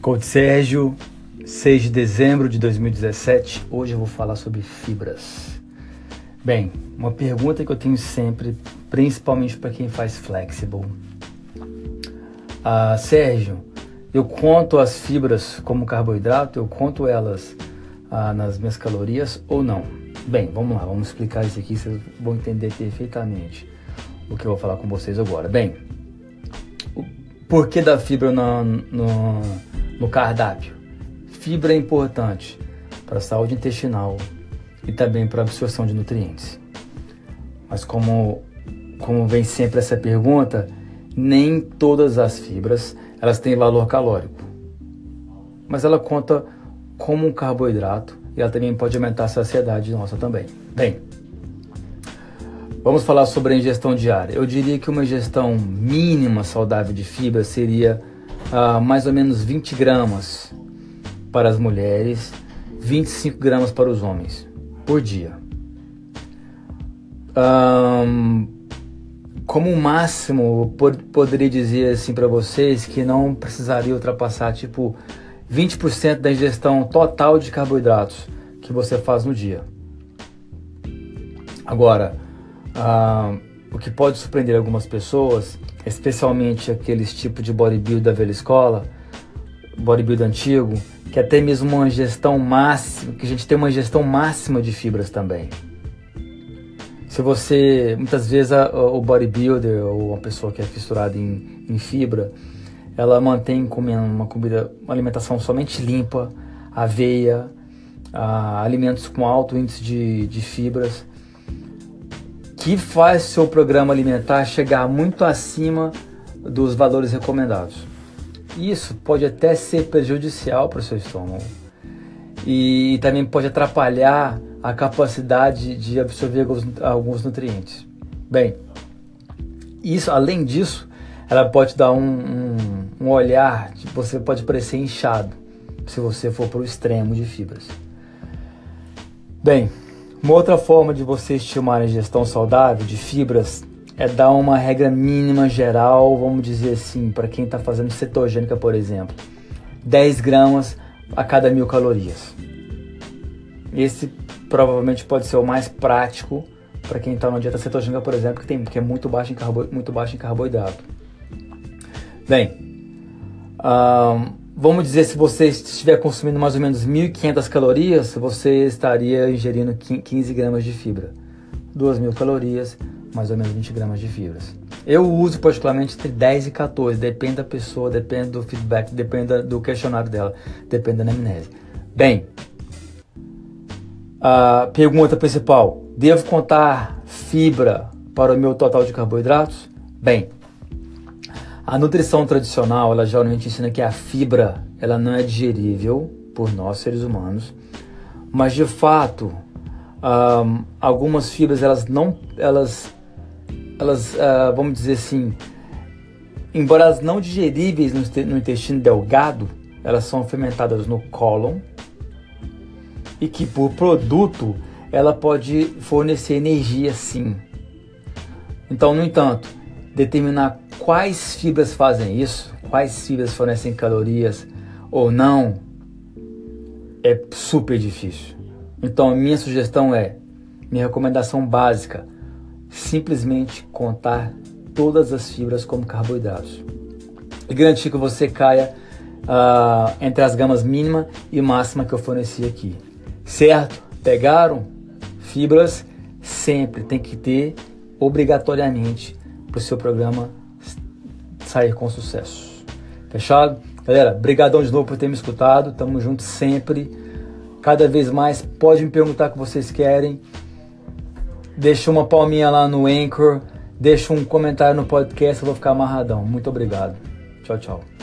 Coach Sérgio, 6 de dezembro de 2017. Hoje eu vou falar sobre fibras. Bem, uma pergunta que eu tenho sempre, principalmente para quem faz flexible. Ah, Sérgio, eu conto as fibras como carboidrato, eu conto elas ah, nas minhas calorias ou não? Bem, vamos lá, vamos explicar isso aqui, vocês vão entender perfeitamente o que eu vou falar com vocês agora. Bem, o porquê da fibra no, no no cardápio. Fibra é importante para a saúde intestinal e também para a absorção de nutrientes. Mas como, como vem sempre essa pergunta, nem todas as fibras elas têm valor calórico. Mas ela conta como um carboidrato e ela também pode aumentar a saciedade nossa também. Bem, vamos falar sobre a ingestão diária. Eu diria que uma ingestão mínima saudável de fibra seria uh, mais ou menos 20 gramas para as mulheres, 25 gramas para os homens por dia. Um, como máximo, poderia dizer assim para vocês que não precisaria ultrapassar tipo 20% da ingestão total de carboidratos que você faz no dia. Agora, uh, o que pode surpreender algumas pessoas especialmente aqueles tipos de bodybuilder da velha escola, bodybuilder antigo, que até mesmo uma gestão máxima, que a gente tem uma gestão máxima de fibras também. Se você, muitas vezes a, o bodybuilder ou uma pessoa que é fissurada em, em fibra, ela mantém comendo uma comida, uma alimentação somente limpa, aveia, a, alimentos com alto índice de, de fibras, que faz seu programa alimentar chegar muito acima dos valores recomendados. Isso pode até ser prejudicial para o seu estômago e também pode atrapalhar a capacidade de absorver alguns, nutrientes. Bem, isso, além disso, ela pode dar um, um, um olhar, que você pode parecer inchado se você for para o extremo de fibras. Bem, uma outra forma de você estimar a ingestão saudável de fibras é dar uma regra mínima geral, vamos dizer assim, para quem está fazendo cetogênica, por exemplo, 10 gramas a cada mil calorias. Esse provavelmente pode ser o mais prático para quem está na dieta cetogênica, por exemplo, que, tem, que é muito baixo em, carbo, muito baixo em carboidrato. Bem, um, Vamos dizer, se você estiver consumindo mais ou menos 1.500 calorias, você estaria ingerindo 15 gramas de fibra. 2.000 calorias, mais ou menos 20 gramas de fibras. Eu uso particularmente entre 10 e 14, depende da pessoa, depende do feedback, depende do questionário dela, depende da amnésia. Bem, a pergunta principal: devo contar fibra para o meu total de carboidratos? Bem, a nutrição tradicional, ela geralmente ensina que a fibra, ela não é digerível por nós seres humanos, mas de fato, um, algumas fibras elas não, elas, elas, uh, vamos dizer assim, embora elas não digeríveis no, no intestino delgado, elas são fermentadas no cólon e que por produto ela pode fornecer energia sim. Então, no entanto, determinar quais fibras fazem isso, quais fibras fornecem calorias ou não, é super difícil. Então, minha sugestão é, minha recomendação básica, simplesmente contar todas as fibras como carboidratos. E garantir que você caia uh, entre as gamas mínima e máxima que eu forneci aqui. Certo? Pegaram? Fibras sempre tem que ter obrigatoriamente para o seu programa sair com sucesso. Fechado? Galera, brigadão de novo por ter me escutado. Tamo junto sempre. Cada vez mais, pode me perguntar o que vocês querem. Deixa uma palminha lá no Anchor. Deixa um comentário no podcast, eu vou ficar amarradão. Muito obrigado. Tchau, tchau.